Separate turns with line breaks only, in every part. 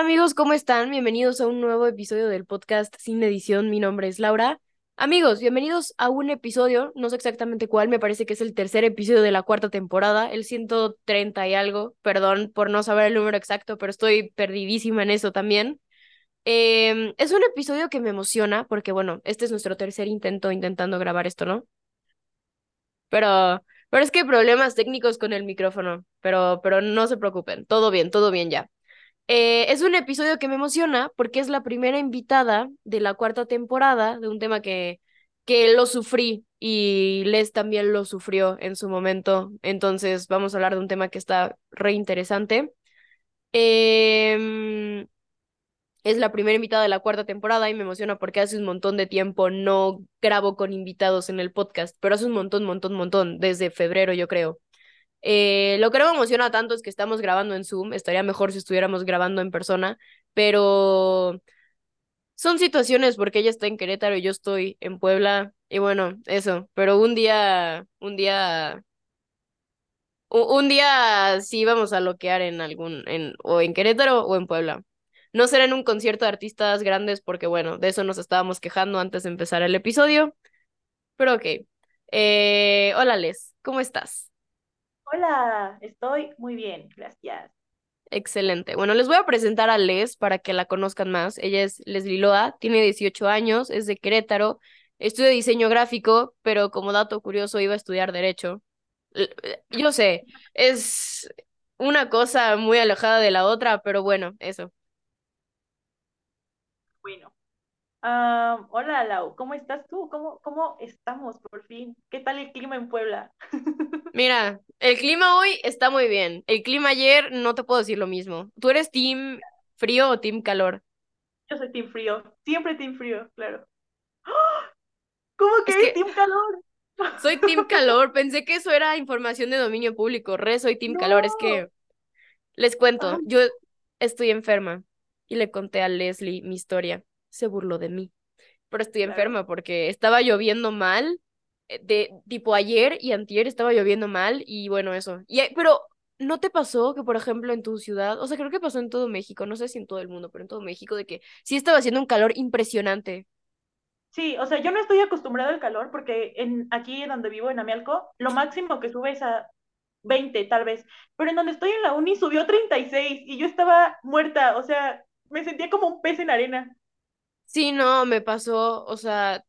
Amigos, ¿cómo están? Bienvenidos a un nuevo episodio del podcast Sin Edición. Mi nombre es Laura. Amigos, bienvenidos a un episodio, no sé exactamente cuál, me parece que es el tercer episodio de la cuarta temporada, el 130 y algo. Perdón por no saber el número exacto, pero estoy perdidísima en eso también. Em, es un episodio que me emociona porque, bueno, este es nuestro tercer intento intentando grabar esto, ¿no? Pero, pero es que hay problemas técnicos con el micrófono, pero, pero no se preocupen, todo bien, todo bien ya. Eh, es un episodio que me emociona porque es la primera invitada de la cuarta temporada de un tema que, que lo sufrí y Les también lo sufrió en su momento. Entonces vamos a hablar de un tema que está re interesante. Em, es la primera invitada de la cuarta temporada y me emociona porque hace un montón de tiempo no grabo con invitados en el podcast, pero hace un montón, montón, montón, desde febrero yo creo. Eh, lo que no me emociona tanto es que estamos grabando en Zoom, estaría mejor si estuviéramos grabando en persona, pero son situaciones porque ella está en Querétaro y yo estoy en Puebla y bueno, eso, pero un día, un día, un, día sí vamos a loquear en algún, en, o en Querétaro o en Puebla. No será en un concierto de artistas grandes porque, bueno, de eso nos estábamos quejando antes de empezar el episodio. Pero ok. Eh, hola, Les, ¿cómo estás?
Hola, estoy muy bien, gracias.
Excelente. Bueno, les voy a presentar a Les para que la conozcan más. Ella es Leslie Loa, tiene 18 años, es de Querétaro, estudia diseño gráfico, pero como dato curioso iba a estudiar derecho. Yo sé, es una cosa muy alejada de la otra, pero bueno, eso.
Bueno. Ah, hola Lau, ¿cómo estás tú? ¿Cómo, ¿Cómo estamos por fin? ¿Qué tal el clima en Puebla?
Mira, el clima hoy está muy bien. El clima ayer no te puedo decir lo mismo. ¿Tú eres team frío o team calor?
Yo soy team frío, siempre team frío, claro. ¿Cómo que es, team calor?
Soy team calor, pensé que eso era información de dominio público. Re, soy team calor, es que les cuento, yo estoy enferma y le conté a Leslie mi historia. Se burló de mí, pero estoy enferma porque estaba lloviendo mal. Eh, de tipo ayer y antier estaba lloviendo mal y bueno, eso. Y, pero ¿no te pasó que, por ejemplo, en tu ciudad, o sea, creo que pasó en todo México, no sé si en todo el mundo, pero en todo México, de que sí estaba haciendo un calor impresionante?
Sí, o sea, yo no estoy acostumbrada al calor porque en aquí donde vivo, en Amialco, lo máximo que sube es a 20 tal vez, pero en donde estoy en la uni subió 36 y yo estaba muerta, o sea, me sentía como un pez en arena.
Sí, no, me pasó, o sea,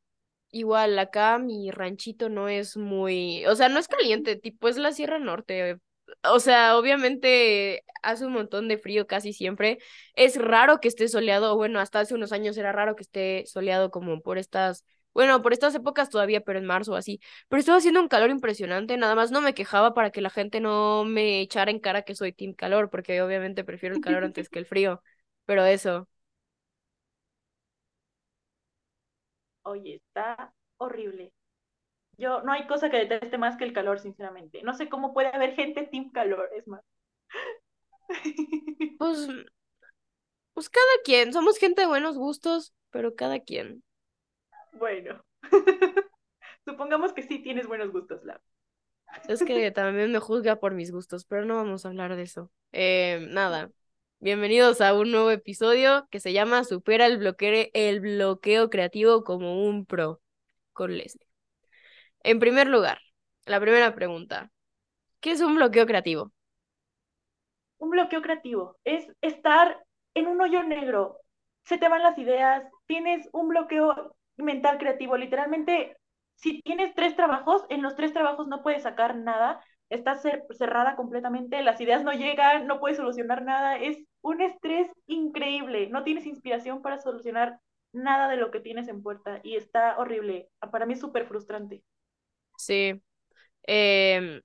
igual acá mi ranchito no es muy, o sea, no es caliente, tipo es la Sierra Norte. O sea, obviamente hace un montón de frío casi siempre. Es raro que esté soleado, bueno, hasta hace unos años era raro que esté soleado como por estas, bueno, por estas épocas todavía, pero en marzo así. Pero estaba haciendo un calor impresionante, nada más no me quejaba para que la gente no me echara en cara que soy team calor, porque obviamente prefiero el calor antes que el frío. Pero eso.
Oye, está horrible. Yo, no hay cosa que deteste más que el calor, sinceramente. No sé cómo puede haber gente team calor, es más.
Pues, pues cada quien, somos gente de buenos gustos, pero cada quien.
Bueno, supongamos que sí tienes buenos gustos, la.
Es que también me juzga por mis gustos, pero no vamos a hablar de eso. Eh, nada, Bienvenidos a un nuevo episodio que se llama Supera el bloqueo, el bloqueo creativo como un pro con Leslie. En primer lugar, la primera pregunta. ¿Qué es un bloqueo creativo?
Un bloqueo creativo es estar en un hoyo negro. Se te van las ideas, tienes un bloqueo mental creativo. Literalmente, si tienes tres trabajos, en los tres trabajos no puedes sacar nada está cerrada completamente, las ideas no llegan, no puedes solucionar nada, es un estrés increíble, no tienes inspiración para solucionar nada de lo que tienes en puerta y está horrible, para mí es súper frustrante.
Sí, em,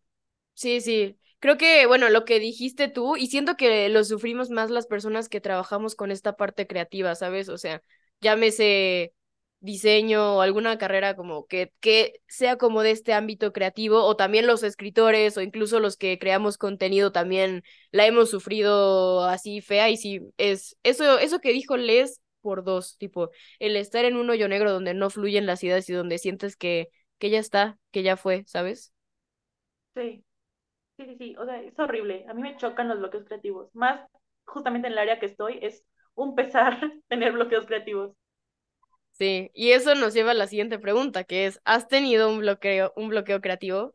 sí, sí, creo que, bueno, lo que dijiste tú, y siento que lo sufrimos más las personas que trabajamos con esta parte creativa, ¿sabes? O sea, llámese diseño o alguna carrera como que, que sea como de este ámbito creativo o también los escritores o incluso los que creamos contenido también la hemos sufrido así fea y sí, es eso, eso que dijo Les por dos, tipo, el estar en un hoyo negro donde no fluyen las ideas y donde sientes que, que ya está, que ya fue, ¿sabes?
Sí, sí, sí, sí, o sea, es horrible, a mí me chocan los bloqueos creativos, más justamente en el área que estoy, es un pesar tener bloqueos creativos.
Sí, y eso nos lleva a la siguiente pregunta, que es, ¿has tenido un bloqueo, un bloqueo creativo?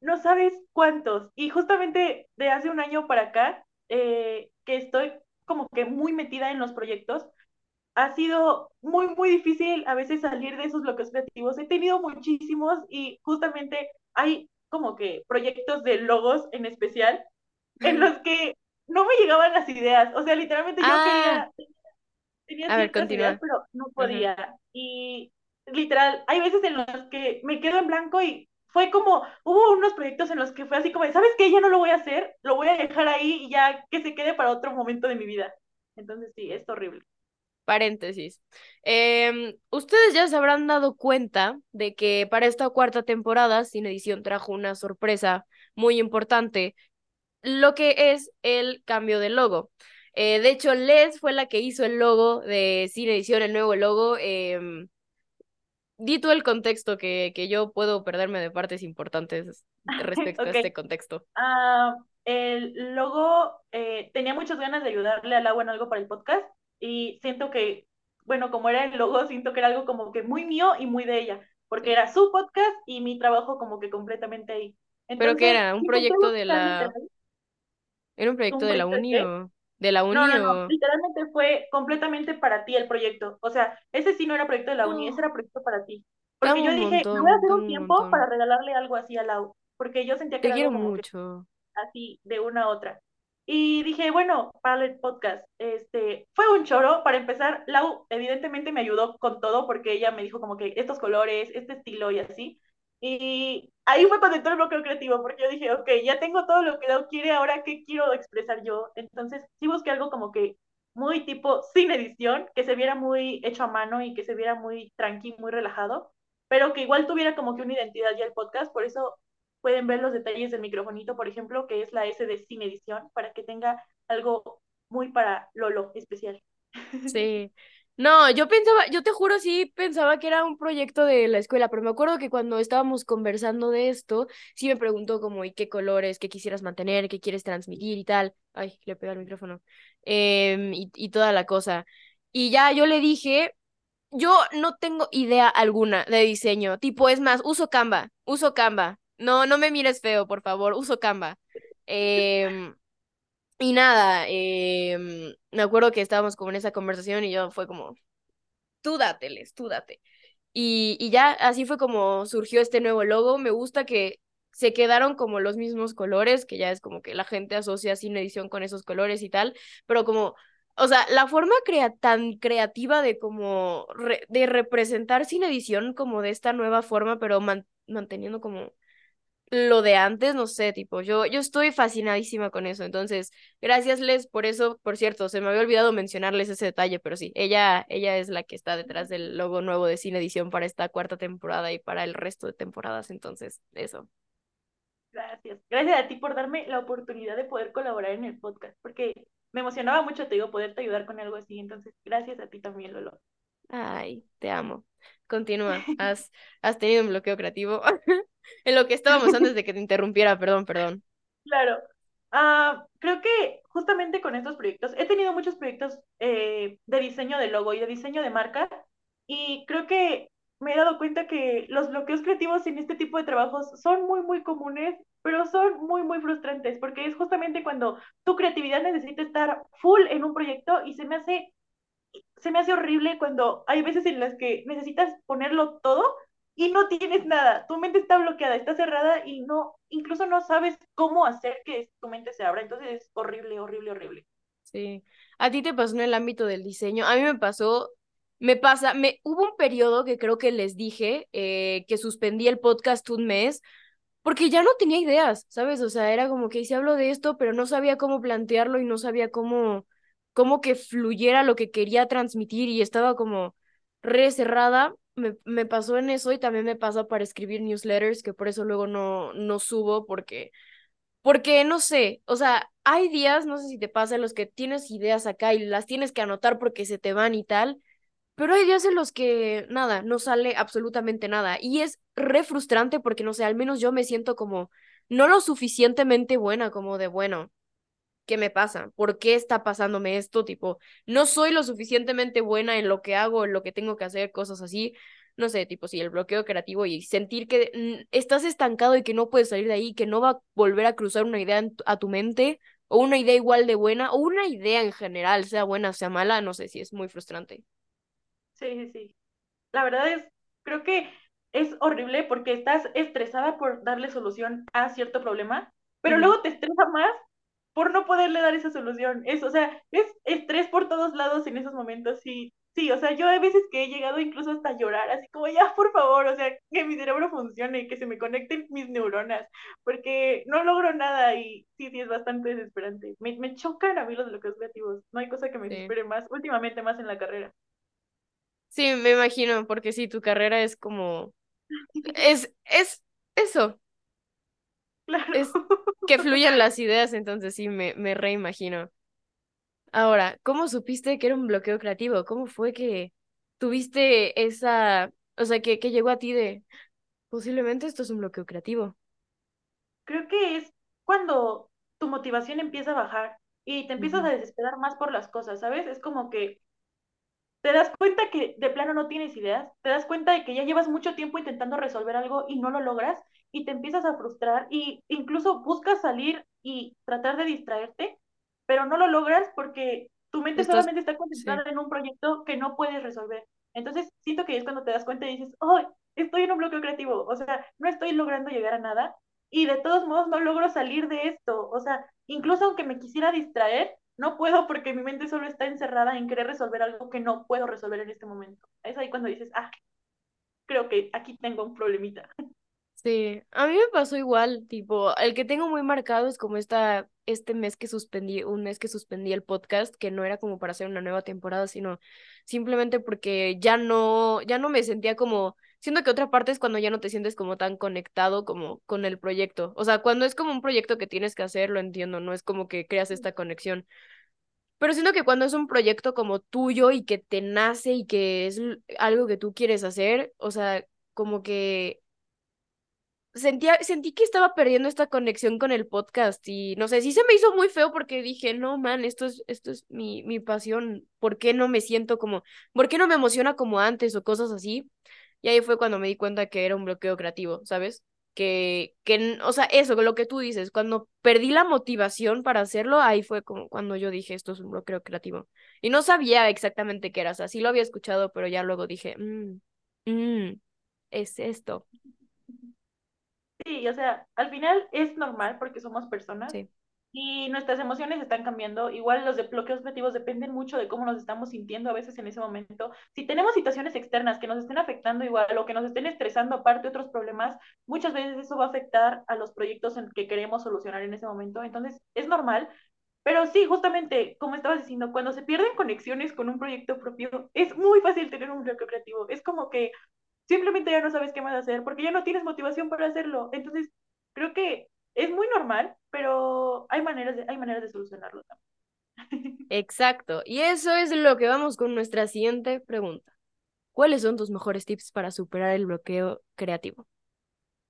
No sabes cuántos. Y justamente de hace un año para acá, eh, que estoy como que muy metida en los proyectos, ha sido muy, muy difícil a veces salir de esos bloqueos creativos. He tenido muchísimos y justamente hay como que proyectos de logos en especial en los que no me llegaban las ideas. O sea, literalmente yo
Ah,
quería, tenía
a ver,
ideas, pero no podía. Y literal, hay veces en los que me quedo en blanco y fue como, hubo unos proyectos en los que fue así como, ¿sabes qué? Ya no lo voy a hacer, lo voy a dejar ahí y ya que se quede para otro momento de mi vida. Entonces sí, es horrible.
Paréntesis. Em, ustedes ya se habrán dado cuenta de que para esta cuarta temporada, Sin Edición trajo una sorpresa muy importante, lo que es el cambio de logo. Eh, de hecho, Les fue la que hizo el logo de Sin Edición, el nuevo logo. Eh, di tú el contexto que, que yo puedo perderme de partes importantes respecto a este contexto.
Uh, el logo, eh, tenía muchas ganas de ayudarle al agua en algo para el podcast y siento que, bueno, como era el logo, siento que era algo como que muy mío y muy de ella, porque era su podcast y mi trabajo como que completamente ahí.
¿Pero qué era? ¿Un proyecto de la... ¿Era un proyecto de la uni o... ¿De la
No,
uni
no, no,
o...?
literalmente fue completamente para ti el proyecto. O sea, ese sí no era proyecto de la uni, ese
No,
era proyecto para ti. Porque yo dije, me voy a
montón,
hacer un tiempo para
montón.
regalarle algo así a Lau, porque yo sentía que
Te
era
quiero
como que
mucho.
así de una a otra. Y dije, bueno, para el podcast, este, fue un choro. Para empezar, Lau evidentemente me ayudó con todo porque ella me dijo como que estos colores, este estilo y así. Y ahí fue cuando entró el bloqueo creativo, porque yo dije, ok, ya tengo todo lo que Lau quiere, ahora qué quiero expresar yo. Entonces, sí busqué algo como que muy tipo sin edición, que se viera muy hecho a mano y que se viera muy tranqui, muy relajado, pero que igual tuviera como que una identidad ya el podcast. Por eso pueden ver los detalles del microfonito, por ejemplo, que es la S de sin edición, para que tenga algo muy para Lolo especial.
Sí. No, yo pensaba, yo te juro, sí pensaba que era un proyecto de la escuela, pero me acuerdo que cuando estábamos conversando de esto, sí me preguntó como, ¿y qué colores, qué quisieras mantener, qué quieres transmitir y tal? Ay, le pegué al micrófono. Em, y, y toda la cosa. Y ya yo le dije, yo no tengo idea alguna de diseño, tipo, es más, uso Canva, uso Canva. No, no me mires feo, por favor, uso Canva. Em, y nada, em, me acuerdo que estábamos como en esa conversación y yo fue como, tú dáteles, tú date. Y, y ya así fue como surgió este nuevo logo. Me gusta que se quedaron como los mismos colores, que ya es como que la gente asocia sin edición con esos colores y tal, pero como, o sea, la forma crea tan creativa de como de representar sin edición como de esta nueva forma, pero man manteniendo como lo de antes, no sé, tipo, yo, yo estoy fascinadísima con eso. Entonces, gracias, Les, por eso. Por cierto, se me había olvidado mencionarles ese detalle, pero sí, ella, ella es la que está detrás del logo nuevo de Cine Edición para esta cuarta temporada y para el resto de temporadas. Entonces, eso.
Gracias. Gracias a ti por darme la oportunidad de poder colaborar en el podcast, porque me emocionaba mucho, te digo, poderte ayudar con algo así. Entonces, gracias a ti también, Lolo.
Ay, te amo. Continúa. ¿Has, has tenido un bloqueo creativo? en lo que estábamos antes de que te interrumpiera, perdón, perdón.
Claro. Uh, creo que justamente con estos proyectos, he tenido muchos proyectos eh, de diseño de logo y de diseño de marca, y creo que me he dado cuenta que los bloqueos creativos en este tipo de trabajos son muy, muy comunes, pero son muy, muy frustrantes, porque es justamente cuando tu creatividad necesita estar full en un proyecto y se me hace, se me hace horrible cuando hay veces en las que necesitas ponerlo todo y no tienes nada, tu mente está bloqueada, está cerrada y no, incluso no sabes cómo hacer que tu mente se abra, entonces es horrible, horrible, horrible.
Sí, a ti te pasó en el ámbito del diseño, a mí me pasó, me pasa, me hubo un periodo que creo que les dije eh, que suspendí el podcast un mes porque ya no tenía ideas, ¿sabes? O sea, era como que si hablo de esto, pero no sabía cómo plantearlo y no sabía cómo, cómo que fluyera lo que quería transmitir y estaba como re cerrada. Me, me pasó en eso y también me pasa para escribir newsletters, que por eso luego no, no subo porque, porque no sé, o sea, hay días, no sé si te pasa, en los que tienes ideas acá y las tienes que anotar porque se te van y tal, pero hay días en los que nada, no sale absolutamente nada. Y es re frustrante porque, no sé, al menos yo me siento como no lo suficientemente buena como de bueno. ¿Qué me pasa? ¿Por qué está pasándome esto? Tipo, no soy lo suficientemente buena en lo que hago, en lo que tengo que hacer, cosas así. No sé, tipo, sí, el bloqueo creativo y sentir que mm, estás estancado y que no puedes salir de ahí, que no va a volver a cruzar una idea a tu mente, o una idea igual de buena, o una idea en general, sea buena, sea mala, no sé si es muy frustrante.
Sí, sí, sí. La verdad es, creo que es horrible porque estás estresada por darle solución a cierto problema, pero luego te estresa más por no poderle dar esa solución. Es, o sea, es estrés por todos lados en esos momentos. Sí, sí, o sea, yo hay veces que he llegado incluso hasta llorar, así como ya, por favor, o sea, que mi cerebro funcione, que se me conecten mis neuronas, porque no logro nada y sí, sí, es bastante desesperante. Me, me chocan a mí los bloqueos creativos. No hay cosa que me desespere más, últimamente más en la carrera.
Sí, me imagino, porque sí, tu carrera es como... Es, es eso.
Claro.
Es que fluyan las ideas, entonces sí, me, me reimagino. Ahora, ¿cómo supiste que era un bloqueo creativo? ¿Cómo fue que tuviste esa, o sea, que, que llegó a ti de, posiblemente esto es un bloqueo creativo?
Creo que es cuando tu motivación empieza a bajar y te empiezas a desesperar más por las cosas, ¿sabes? Es como que te das cuenta que de plano no tienes ideas, te das cuenta de que ya llevas mucho tiempo intentando resolver algo y no lo logras y te empiezas a frustrar y incluso buscas salir y tratar de distraerte, pero no lo logras porque tu mente solamente está concentrada en un proyecto que no puedes resolver. Entonces, siento que es cuando te das cuenta y dices, oh, estoy en un bloqueo creativo, o sea, no estoy logrando llegar a nada y de todos modos no logro salir de esto, o sea, incluso aunque me quisiera distraer, no puedo porque mi mente solo está encerrada en querer resolver algo que no puedo resolver en este momento. Es ahí cuando dices, ah, creo que aquí tengo un problemita.
Sí, a mí me pasó igual, tipo, el que tengo muy marcado es como esta, este mes que suspendí, un mes que suspendí el podcast, que no era como para hacer una nueva temporada, sino simplemente porque ya no, ya no me sentía como, siento que otra parte es cuando ya no te sientes como tan conectado como con el proyecto. O sea, cuando es como un proyecto que tienes que hacer, lo entiendo, no es como que creas esta conexión. Pero siento que cuando es un proyecto como tuyo y que te nace y que es algo que tú quieres hacer, o sea, como que sentía, sentí que estaba perdiendo esta conexión con el podcast y no sé, sí se me hizo muy feo porque dije, no, man, esto es, esto es mi, mi pasión, ¿por qué no me siento como, por qué no me emociona como antes o cosas así? Y ahí fue cuando me di cuenta que era un bloqueo creativo, ¿sabes? Que, que, o sea, eso, lo que tú dices, cuando perdí la motivación para hacerlo, ahí fue como cuando yo dije, esto es un bloqueo creativo. Y no sabía exactamente qué era, o sea, sí lo había escuchado, pero ya luego dije, mmm, mmm, es esto.
Sí, o sea, al final es normal porque somos personas y nuestras emociones están cambiando. Igual los bloqueos creativos dependen mucho de cómo nos estamos sintiendo a veces en ese momento. Si tenemos situaciones externas que nos estén afectando igual o que nos estén estresando aparte de otros problemas, muchas veces eso va a afectar a los proyectos en que queremos solucionar en ese momento. Entonces, es normal. Pero sí, justamente, como estabas diciendo, cuando se pierden conexiones con un proyecto propio, es muy fácil tener un bloqueo creativo. Es como que simplemente ya no sabes qué más hacer porque ya no tienes motivación para hacerlo. Entonces, creo que es muy normal, pero hay maneras de, hay maneras de solucionarlo también.
Exacto. Y eso es lo que vamos con nuestra siguiente pregunta. ¿Cuáles son tus mejores tips para superar el bloqueo creativo?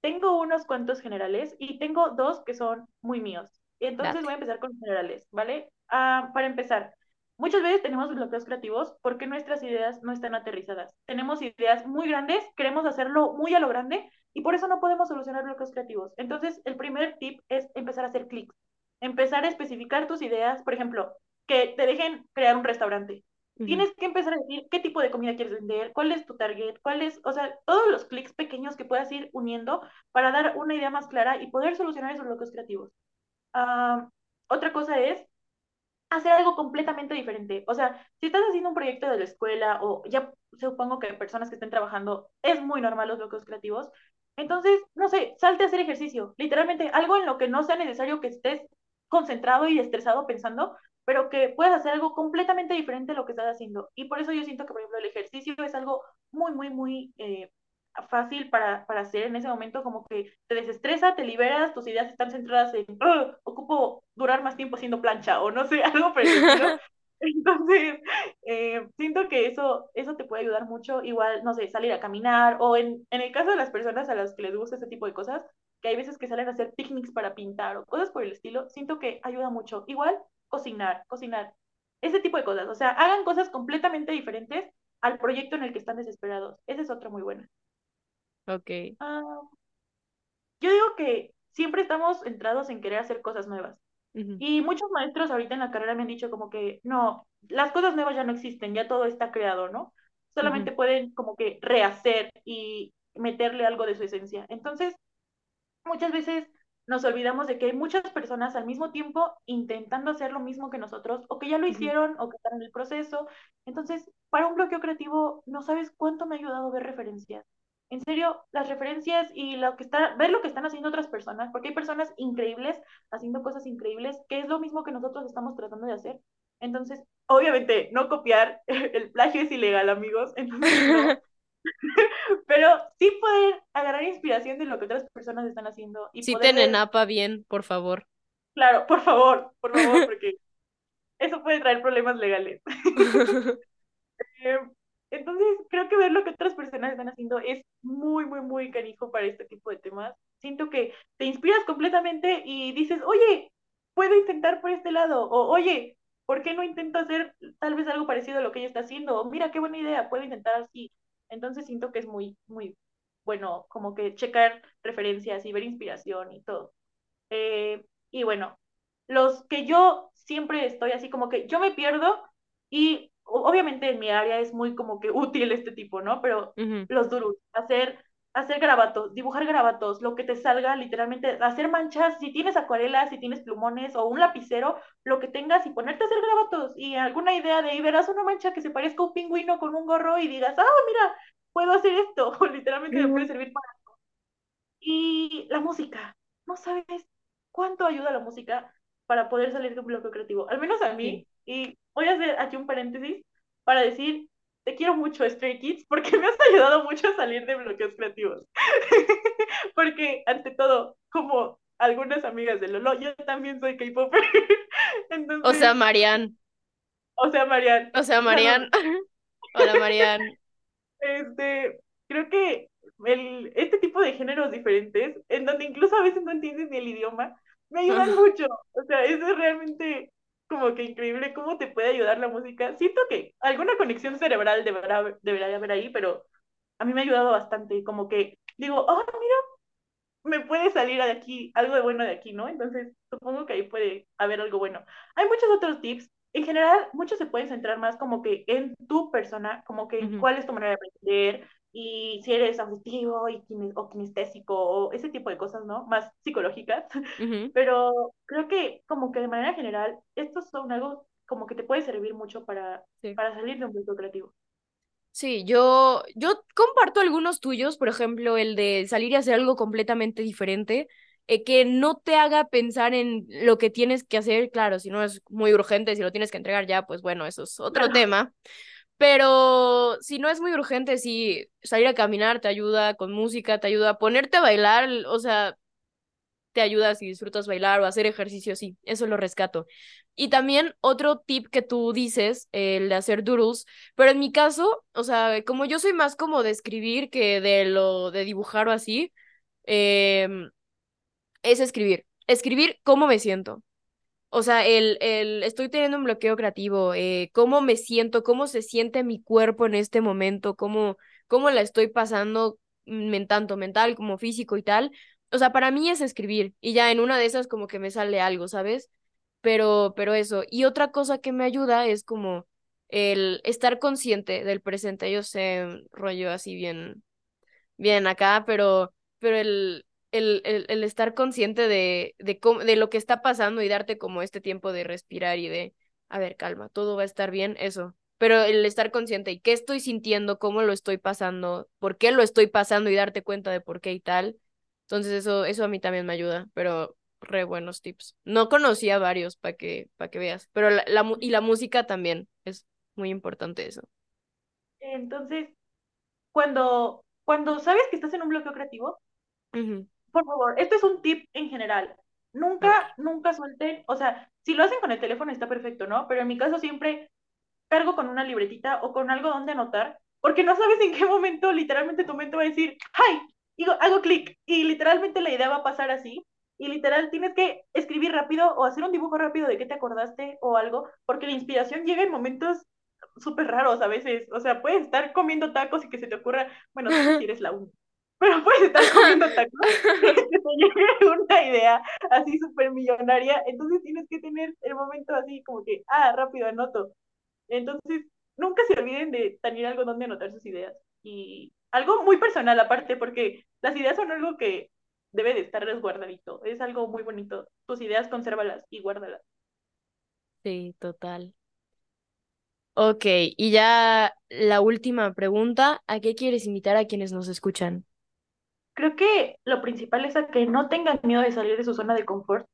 Tengo unos cuantos generales y tengo dos que son muy míos. Entonces voy a empezar con generales, ¿vale? Ah, para empezar, Muchas veces tenemos bloqueos creativos porque nuestras ideas no están aterrizadas. Tenemos ideas muy grandes, queremos hacerlo muy a lo grande y por eso no podemos solucionar bloqueos creativos. Entonces, el primer tip es empezar a hacer clics, empezar a especificar tus ideas, por ejemplo, que te dejen crear un restaurante. Tienes que empezar a decir qué tipo de comida quieres vender, cuál es tu target, cuál es, o sea, todos los clics pequeños que puedas ir uniendo para dar una idea más clara y poder solucionar esos bloqueos creativos. Ah, otra cosa es hacer algo completamente diferente. O sea, si estás haciendo un proyecto de la escuela o ya supongo que personas que estén trabajando, es muy normal los bloqueos creativos. Entonces, no sé, salte a hacer ejercicio. Literalmente, algo en lo que no sea necesario que estés concentrado y estresado pensando, pero que puedas hacer algo completamente diferente a lo que estás haciendo. Y por eso yo siento que, por ejemplo, el ejercicio es algo muy, muy, muy eh, fácil para, para hacer en ese momento, como que te desestresa, te liberas, tus ideas están centradas en, ocupo durar más tiempo haciendo plancha o no sé, algo parecido. Entonces, eh, siento que eso, eso te puede ayudar mucho, igual, no sé, salir a caminar o en, en el caso de las personas a las que les gusta este tipo de cosas, que hay veces que salen a hacer picnics para pintar o cosas por el estilo, siento que ayuda mucho. Igual, cocinar, cocinar, ese tipo de cosas. O sea, hagan cosas completamente diferentes al proyecto en el que están desesperados. Esa es otra muy buena.
Ok.
Ah, yo digo que siempre estamos entrados en querer hacer cosas nuevas. Y muchos maestros ahorita en la carrera me han dicho como que no, las cosas nuevas ya no existen, ya todo está creado, ¿no? Solamente pueden como que rehacer y meterle algo de su esencia. Entonces, muchas veces nos olvidamos de que hay muchas personas al mismo tiempo intentando hacer lo mismo que nosotros, o que ya lo hicieron, o que están en el proceso. Entonces, para un bloqueo creativo, no sabes cuánto me ha ayudado ver referencias. En serio, las referencias y lo que está, ver lo que están haciendo otras personas, porque hay personas increíbles haciendo cosas increíbles, que es lo mismo que nosotros estamos tratando de hacer. Entonces, obviamente, no copiar, el plagio es ilegal, amigos, entonces no, pero sí poder agarrar inspiración de lo que otras personas están haciendo y poder
Citen en
ver
APA bien, por favor.
Claro, por favor, por favor, porque eso puede traer problemas legales. Eh, Entonces, creo que ver lo que otras personas están haciendo es muy, muy, muy canijo para este tipo de temas. Siento que te inspiras completamente y dices, oye, puedo intentar por este lado, o oye, ¿por qué no intento hacer tal vez algo parecido a lo que ella está haciendo? O mira, qué buena idea, puedo intentar así. Entonces, siento que es muy, muy bueno, como que checar referencias y ver inspiración y todo. Eh, y bueno, los que yo siempre estoy así como que yo me pierdo y obviamente en mi área es muy como que útil este tipo, ¿no? Pero los durus, hacer, hacer garabatos, dibujar garabatos, lo que te salga, literalmente, hacer manchas, si tienes acuarelas, si tienes plumones o un lapicero, lo que tengas y ponerte a hacer garabatos y alguna idea de ahí verás una mancha que se parezca a un pingüino con un gorro y digas, ah, mira, puedo hacer esto, o literalmente me puede servir para y la música, no sabes cuánto ayuda la música para poder salir de un bloqueo creativo, al menos a
Sí.
mí, y voy a hacer aquí un paréntesis para decir, te quiero mucho Stray Kids porque me has ayudado mucho a salir de bloqueos creativos. porque ante todo, como algunas amigas de Lolo, yo también soy K-Popper.
O sea,
Entonces,
Marian.
o sea, Marian,
O sea, Marian.
perdón,
Hola, Marian.
Este, creo que el, este tipo de géneros diferentes, en donde incluso a veces no entiendes ni el idioma, me ayudan mucho. O sea, eso es realmente como que increíble cómo te puede ayudar la música. Siento que alguna conexión cerebral deberá, deberá haber ahí, pero a mí me ha ayudado bastante. Como que digo, oh, mira, me puede salir de aquí algo de bueno de aquí, ¿no? Entonces, supongo que ahí puede haber algo bueno. Hay muchos otros tips. En general, muchos se pueden centrar más como que en tu persona, como que
Ujú,
cuál es tu manera de aprender y si eres auditivo y o kinestésico o ese tipo de cosas, ¿no? Más psicológicas.
ujú.
Pero creo que como que de manera general, estos son algo como que te puede servir mucho para,
Sí.
para salir de un proyecto creativo.
Sí, yo, yo comparto algunos tuyos, por ejemplo, el de salir y hacer algo completamente diferente, eh, que no te haga pensar en lo que tienes que hacer, claro, si no es muy urgente, si lo tienes que entregar ya, pues bueno, eso es otro
Claro.
tema, pero si no es muy urgente, sí, salir a caminar te ayuda con música, te ayuda a ponerte a bailar, o sea, te ayuda si disfrutas bailar o hacer ejercicio, sí, eso lo rescato. Y también otro tip que tú dices, el de hacer doodles, pero en mi caso, o sea, como yo soy más como de escribir que de lo de dibujar o así, em, es escribir. Escribir cómo me siento. O sea, el, el estoy teniendo un bloqueo creativo, eh, cómo me siento, cómo se siente mi cuerpo en este momento, cómo, cómo la estoy pasando, tanto mental como físico y tal. O sea, para mí es escribir y ya en una de esas como que me sale algo, ¿sabes? Pero, pero eso. Y otra cosa que me ayuda es como el estar consciente del presente. Yo sé, rollo así bien bien acá, pero, pero el, el, el, el estar consciente de, de, cómo, de lo que está pasando y darte como este tiempo de respirar y de, a ver, calma, todo va a estar bien, eso. Pero el estar consciente y qué estoy sintiendo, cómo lo estoy pasando, por qué lo estoy pasando y darte cuenta de por qué y tal. Entonces eso, eso a mí también me ayuda, pero re buenos tips. No conocía varios para que, para que veas, pero la, la, y la música también es muy importante eso.
Entonces, cuando, cuando sabes que estás en un bloqueo creativo. Por favor, esto es un tip en general. Nunca, nunca suelten, o sea, si lo hacen con el teléfono está perfecto, ¿no? Pero en mi caso siempre cargo con una libretita o con algo donde anotar, porque no sabes en qué momento literalmente tu mente va a decir, ¡ay! digo, hago clic y literalmente la idea va a pasar así. Y literal tienes que escribir rápido o hacer un dibujo rápido de qué te acordaste o algo, porque la inspiración llega en momentos súper raros a veces. O sea, puedes estar comiendo tacos y que se te ocurra, bueno, si eres la única, pero puedes estar comiendo tacos que te llegue una idea así súper millonaria. Entonces tienes que tener el momento así como que, ah, rápido anoto. Entonces, nunca se olviden de tener algo donde anotar sus ideas. Y algo muy personal aparte, porque las ideas son algo que debe de estar resguardadito. Es algo muy bonito. Tus ideas, consérvalas y guárdalas.
Sí, total. Ok, y ya la última pregunta, ¿a qué quieres invitar a quienes nos escuchan?
Creo que lo principal es que no tengan miedo de salir de su zona de confort.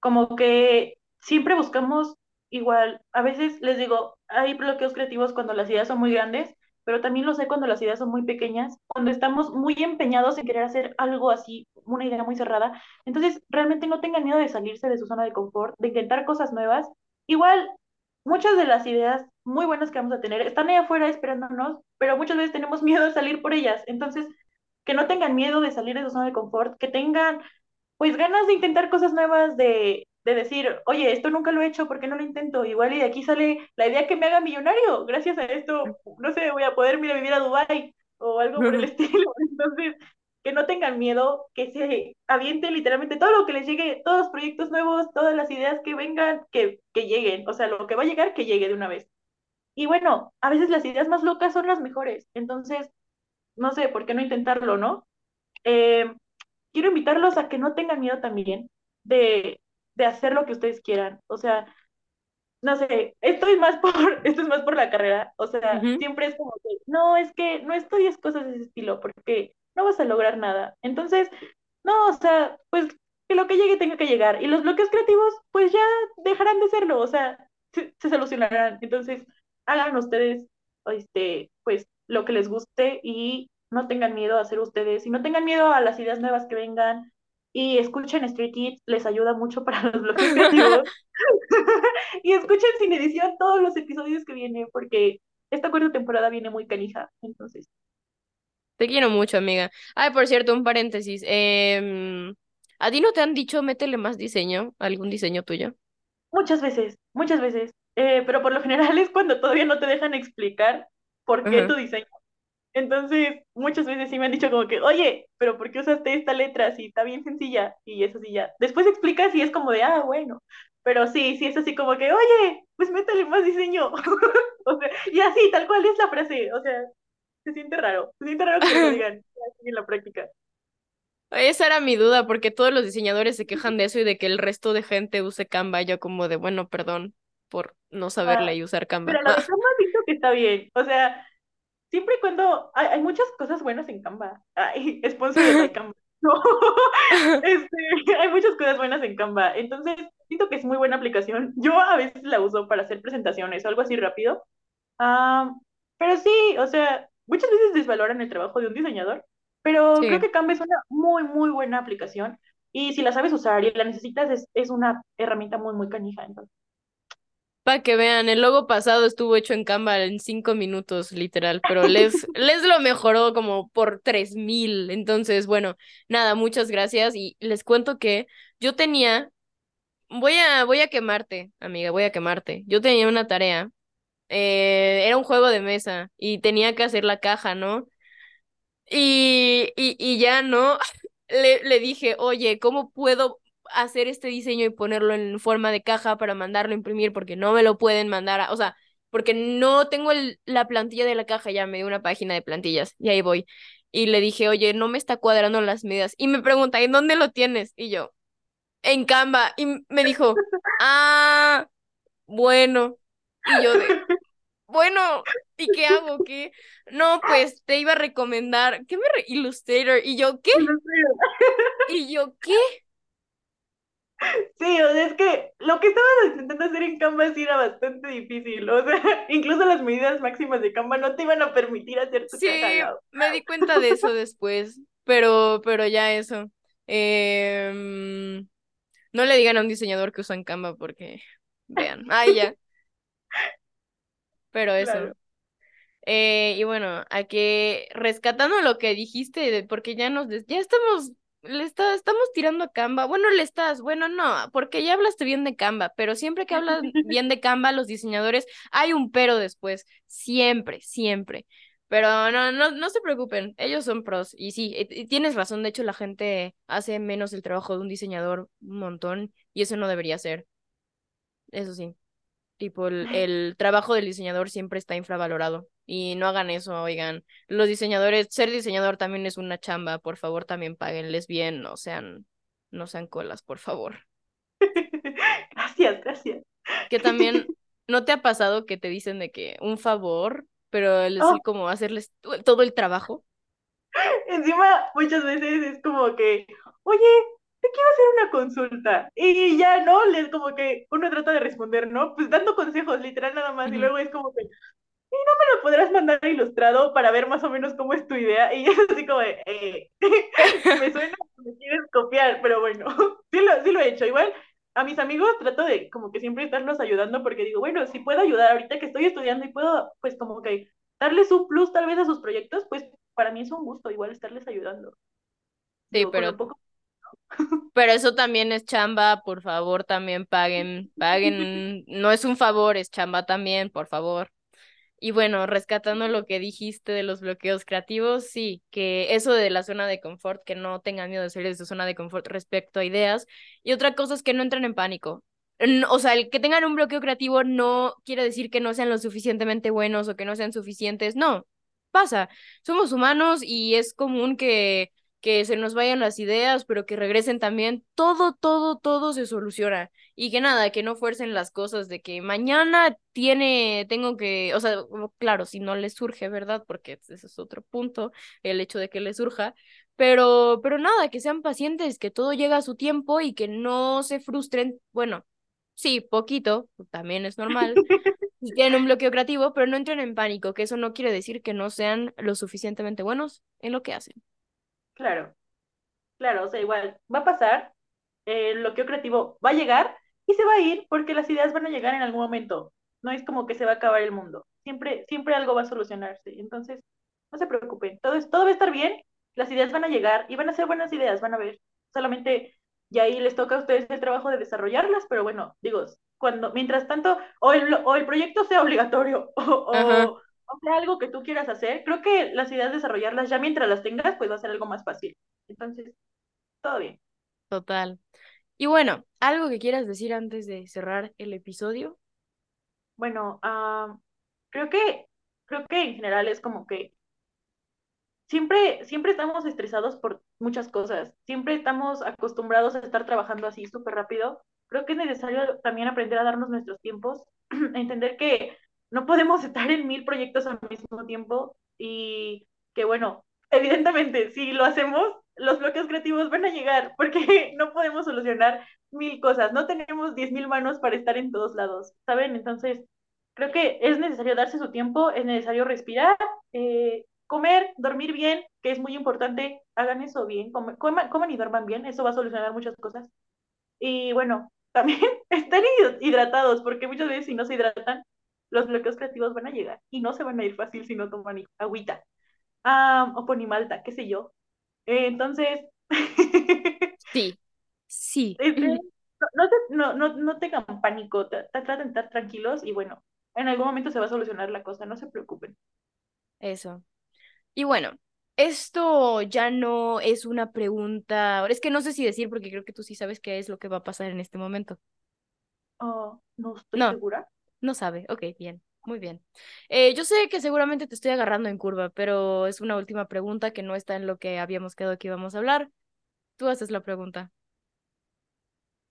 Como que siempre buscamos igual, a veces les digo, hay bloqueos creativos cuando las ideas son muy grandes, pero también lo sé cuando las ideas son muy pequeñas, cuando estamos muy empeñados en querer hacer algo así, una idea muy cerrada. Entonces, realmente no tengan miedo de salirse de su zona de confort, de intentar cosas nuevas. Igual, muchas de las ideas muy buenas que vamos a tener están ahí afuera esperándonos, pero muchas veces tenemos miedo de salir por ellas. Entonces, que no tengan miedo de salir de su zona de confort, que tengan pues ganas de intentar cosas nuevas, de, de decir, oye, esto nunca lo he hecho, ¿por qué no lo intento? Igual y de aquí sale la idea que me haga millonario. Gracias a esto, no sé, voy a poder ir a vivir a Dubai o algo por el estilo. Entonces, que no tengan miedo, que se avienten literalmente todo lo que les llegue, todos los proyectos nuevos, todas las ideas que vengan, que, que lleguen. O sea, lo que va a llegar, que llegue de una vez. Y bueno, a veces las ideas más locas son las mejores. Entonces, no sé, ¿por qué no intentarlo, no? Eh, quiero invitarlos a que no tengan miedo también de, de hacer lo que ustedes quieran. O sea, no sé, esto es más por, esto es más por la carrera. O sea, siempre es como que, no, es que no estudies cosas de ese estilo porque no vas a lograr nada. Entonces, no, o sea, pues que lo que llegue tenga que llegar. Y los bloqueos creativos, pues ya dejarán de serlo, o sea, se, se solucionarán. Entonces, hagan ustedes, este, pues, lo que les guste y no tengan miedo a hacer ustedes y no tengan miedo a las ideas nuevas que vengan y escuchen Street Kids, les ayuda mucho para los bloques creativos. y escuchen sin edición todos los episodios que vienen porque esta cuarta temporada viene muy canija, entonces.
Te quiero mucho, amiga. Ay, por cierto, un paréntesis. Eh, ¿A ti no te han dicho métele más diseño, algún diseño tuyo?
Muchas veces, muchas veces. Eh, pero por lo general es cuando todavía no te dejan explicar por qué tu diseño. Entonces, muchas veces sí me han dicho como que, oye, pero ¿por qué usaste esta letra si está bien sencilla? Y eso sí ya. Después explicas y es como de, ah, bueno. Pero sí, sí es así como que, oye, pues métele más diseño. o sea, y así, tal cual es la frase. O sea, se siente raro. Se siente raro que lo digan en la práctica.
Esa era mi duda, porque todos los diseñadores se quejan de eso y de que el resto de gente use Canva. Yo como de, bueno, perdón por no saberle y usar Canva.
Pero la de Canva visto que está bien. O sea, siempre y cuando hay, hay, muchas cosas buenas en Canva. Ay, sponsor de Canva. No. este, hay muchas cosas buenas en Canva. Entonces, siento que es muy buena aplicación. Yo a veces la uso para hacer presentaciones o algo así rápido. Um, pero sí, o sea, muchas veces desvaloran el trabajo de un diseñador, pero sí. creo que Canva es una muy, muy buena aplicación. Y si la sabes usar y la necesitas, es, es una herramienta muy, muy canija. Entonces.
Para que vean, el logo pasado estuvo hecho en Canva en cinco minutos, literal, pero Les, les lo mejoró como por tres mil. Entonces, bueno, nada, muchas gracias. Y les cuento que yo tenía, voy a, voy a quemarte, amiga, voy a quemarte. Yo tenía una tarea, eh, era un juego de mesa y tenía que hacer la caja, ¿no? Y, y, y ya, ¿no? Le, le dije, oye, ¿cómo puedo hacer este diseño y ponerlo en forma de caja para mandarlo a imprimir porque no me lo pueden mandar, a, o sea, porque no tengo el, la plantilla de la caja, ya me dio una página de plantillas y ahí voy. Y le dije, oye, no me está cuadrando las medidas. Y me pregunta, ¿en dónde lo tienes? Y yo, en Canva. Y me dijo, ah, bueno. Y yo de, bueno, ¿y qué hago? ¿Qué? No, pues te iba a recomendar, ¿qué me re Illustrator? Y yo, ¿qué? Y yo, ¿qué?
Sí, o sea, es que lo que estabas intentando hacer en Canva sí era bastante difícil, o sea, incluso las medidas máximas de Canva no te iban a permitir hacer tu
Sí, me di cuenta de eso después, pero, pero ya eso. Eh, no le digan a un diseñador que usa en Canva porque, vean, ay ya. Pero eso. Claro. Eh, y bueno, a que rescatando lo que dijiste, porque ya nos, ya estamos, le está, estamos tirando a Canva. Bueno, le estás, bueno, no, porque ya hablaste bien de Canva, pero siempre que hablan bien de Canva, los diseñadores, hay un pero después, siempre, siempre. Pero no, no, no se preocupen, ellos son pros. Y sí, y tienes razón, de hecho la gente hace menos el trabajo de un diseñador un montón y eso no debería ser. Eso sí. Tipo, el, el, trabajo del diseñador siempre está infravalorado. Y no hagan eso, oigan. Los diseñadores, ser diseñador también es una chamba. Por favor, también páguenles bien, no sean, no sean colas, por favor.
Gracias, gracias.
Que también, ¿no te ha pasado que te dicen de que un favor, pero es oh. como hacerles todo el trabajo?
Encima, muchas veces es como que, oye, te quiero hacer una consulta. Y ya, ¿no? Les como que uno trata de responder, ¿no? Pues dando consejos, literal nada más. Y luego es como que, ¿y no me lo podrás mandar ilustrado para ver más o menos cómo es tu idea? Y es así como de, eh, me suena que me quieres copiar, pero bueno, sí lo, sí lo he hecho. Igual, a mis amigos trato de como que siempre estarlos ayudando porque digo, bueno, si puedo ayudar ahorita que estoy estudiando y puedo, pues como que darles un plus tal vez a sus proyectos, pues para mí es un gusto igual estarles ayudando.
Sí, pero... Poco pero eso también es chamba, por favor, también paguen, paguen, no es un favor, es chamba también, por favor. Y bueno, rescatando lo que dijiste de los bloqueos creativos, sí, que eso de la zona de confort, que no tengan miedo de salir de su zona de confort respecto a ideas. Y otra cosa es que no entren en pánico. O sea, el que tengan un bloqueo creativo no quiere decir que no sean lo suficientemente buenos o que no sean suficientes. No, pasa. Somos humanos y es común que que se nos vayan las ideas, pero que regresen también, todo, todo, todo se soluciona. Y que nada, que no fuercen las cosas de que mañana tiene, tengo que, o sea, claro, si no les surge, ¿verdad? Porque ese es otro punto, el hecho de que les surja. Pero, pero nada, que sean pacientes, que todo llega a su tiempo y que no se frustren. Bueno, sí, poquito, también es normal. si tienen un bloqueo creativo, pero no entren en pánico, que eso no quiere decir que no sean lo suficientemente buenos en lo que hacen.
Claro, claro, o sea, igual va a pasar, el bloqueo creativo va a llegar y se va a ir porque las ideas van a llegar en algún momento. No es como que se va a acabar el mundo. Siempre, siempre algo va a solucionarse. Entonces, no se preocupen. Todo, todo va a estar bien. Las ideas van a llegar y van a ser buenas ideas, van a ver. Solamente ya ahí les toca a ustedes el trabajo de desarrollarlas, pero bueno, digo, cuando, mientras tanto, o el, o el proyecto sea obligatorio, o, o sea algo que tú quieras hacer, creo que las ideas desarrollarlas ya mientras las tengas, pues va a ser algo más fácil. Entonces, todo bien.
Total. Y bueno, ¿algo que quieras decir antes de cerrar el episodio?
Bueno, creo que, creo que en general es como que siempre, siempre estamos estresados por muchas cosas, siempre estamos acostumbrados a estar trabajando así súper rápido. Creo que es necesario también aprender a darnos nuestros tiempos, entender que no podemos estar en mil proyectos al mismo tiempo y que bueno, evidentemente si lo hacemos, los bloqueos creativos van a llegar porque no podemos solucionar mil cosas, no tenemos diez mil manos para estar en todos lados, ¿saben? Entonces, creo que es necesario darse su tiempo, es necesario respirar, eh, comer, dormir bien, que es muy importante, hagan eso bien, coman, coman y duerman bien, eso va a solucionar muchas cosas. Y bueno, también estén hidratados, porque muchas veces si no se hidratan, los bloqueos creativos van a llegar y no se van a ir fácil si no toman agüita ah, o ponen malta, qué sé yo. Eh, entonces...
sí, sí.
Este, no, no, no, tengan pánico, traten de estar tranquilos y bueno, en algún momento se va a solucionar la cosa, no se preocupen.
Eso. Y bueno, esto ya no es una pregunta, es que no sé si decir porque creo que tú sí sabes qué es lo que va a pasar en este momento.
Oh, no estoy segura.
No sabe, ok, bien, muy bien. Eh, yo sé que seguramente te estoy agarrando en curva, pero es una última pregunta que no está en lo que habíamos quedado que íbamos a hablar. Tú haces la pregunta.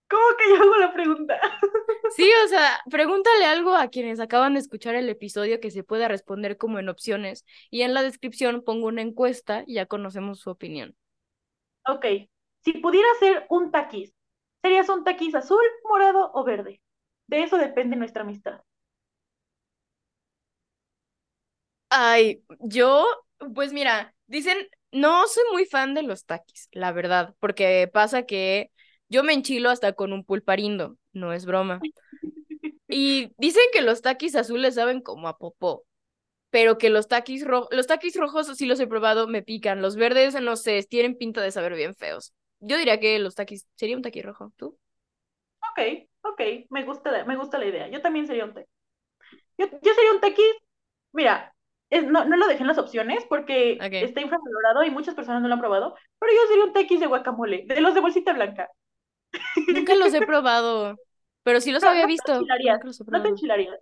¿Cómo que yo hago la pregunta?
Sí, o sea, pregúntale algo a quienes acaban de escuchar el episodio que se pueda responder como en opciones y en la descripción pongo una encuesta y ya conocemos su opinión.
Ok, si pudiera ser un taquiz, ¿serías un taquiz azul, morado o verde? De eso depende nuestra amistad.
Ay, yo, pues mira, dicen, no soy muy fan de los taquis, la verdad, porque pasa que yo me enchilo hasta con un pulparindo, no es broma. Y dicen que los taquis azules saben como a popó. pero que los taquis rojos, los taquis rojos sí los he probado, me pican. Los verdes, no sé, tienen pinta de saber bien feos. Yo diría que los taquis, sería un taqui rojo, ¿tú?
Ok, ok, me gusta, me gusta la idea. Yo también sería un taqui. Yo, yo sería un taqui, mira, es, no, no lo dejé en las opciones porque está infravalorado y muchas personas no lo han probado, pero yo sería un taquis de guacamole, de los de bolsita blanca.
Nunca los he probado, pero sí los había visto.
no te enchilarías.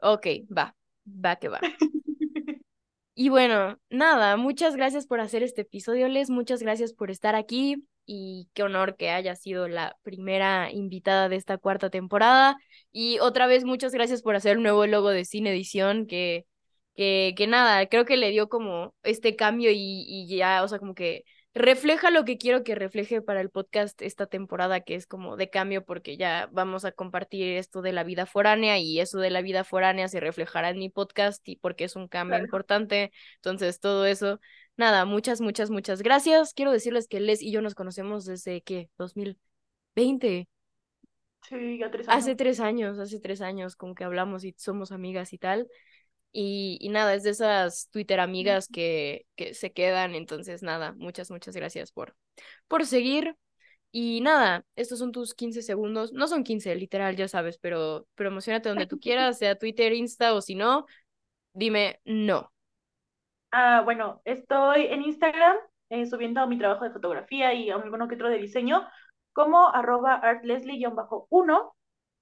Ok, va va que va. Y bueno, nada, muchas gracias por hacer este episodio, Les, muchas gracias por estar aquí y qué honor que haya sido la primera invitada de esta cuarta temporada. Y otra vez, muchas gracias por hacer el nuevo logo de Cine Edición, que, que, que nada, creo que le dio como este cambio y, y ya, o sea, como que refleja lo que quiero que refleje para el podcast esta temporada, que es como de cambio, porque ya vamos a compartir esto de la vida foránea y eso de la vida foránea se reflejará en mi podcast y porque es un cambio importante. Entonces, todo eso, nada, muchas, muchas, muchas gracias. Quiero decirles que Les y yo nos conocemos desde que 2020.
Sí, ya tres
años. Hace tres años, hace tres años, como que hablamos y somos amigas y tal. Y, y, nada, es de esas Twitter amigas que, que se quedan. Entonces, nada, muchas, muchas gracias por, por seguir. Y nada, estos son tus 15 segundos. No son 15, literal, ya sabes, pero promocionate donde tú quieras, sea Twitter, Insta o si no, dime no.
Ah, bueno, estoy en Instagram eh, subiendo mi trabajo de fotografía y alguno que otro de diseño como arroba artleslie-1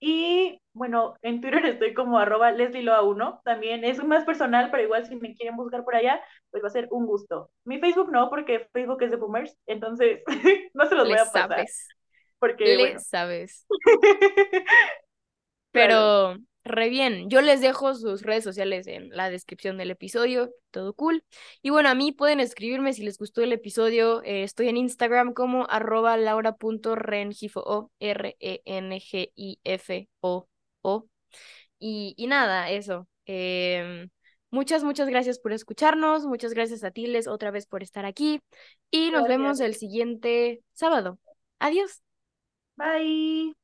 y bueno, en Twitter estoy como arroba leslieloa1, también es más personal, pero igual si me quieren buscar por allá, pues va a ser un gusto. Mi Facebook no, porque Facebook es de boomers, entonces no se los voy a pasar. Sabes. Porque,
Le sabes. pero re bien. Yo les dejo sus redes sociales en la descripción del episodio, todo cool. Y bueno, a mí pueden escribirme si les gustó el episodio. Eh, estoy en Instagram como arroba laura.rengifo, R-E-N-G-I-F-O. -O. Y, y nada, eso. Em, muchas, muchas gracias por escucharnos. Muchas gracias a Tiles otra vez por estar aquí. Y nos vemos el siguiente sábado. Adiós.
Bye.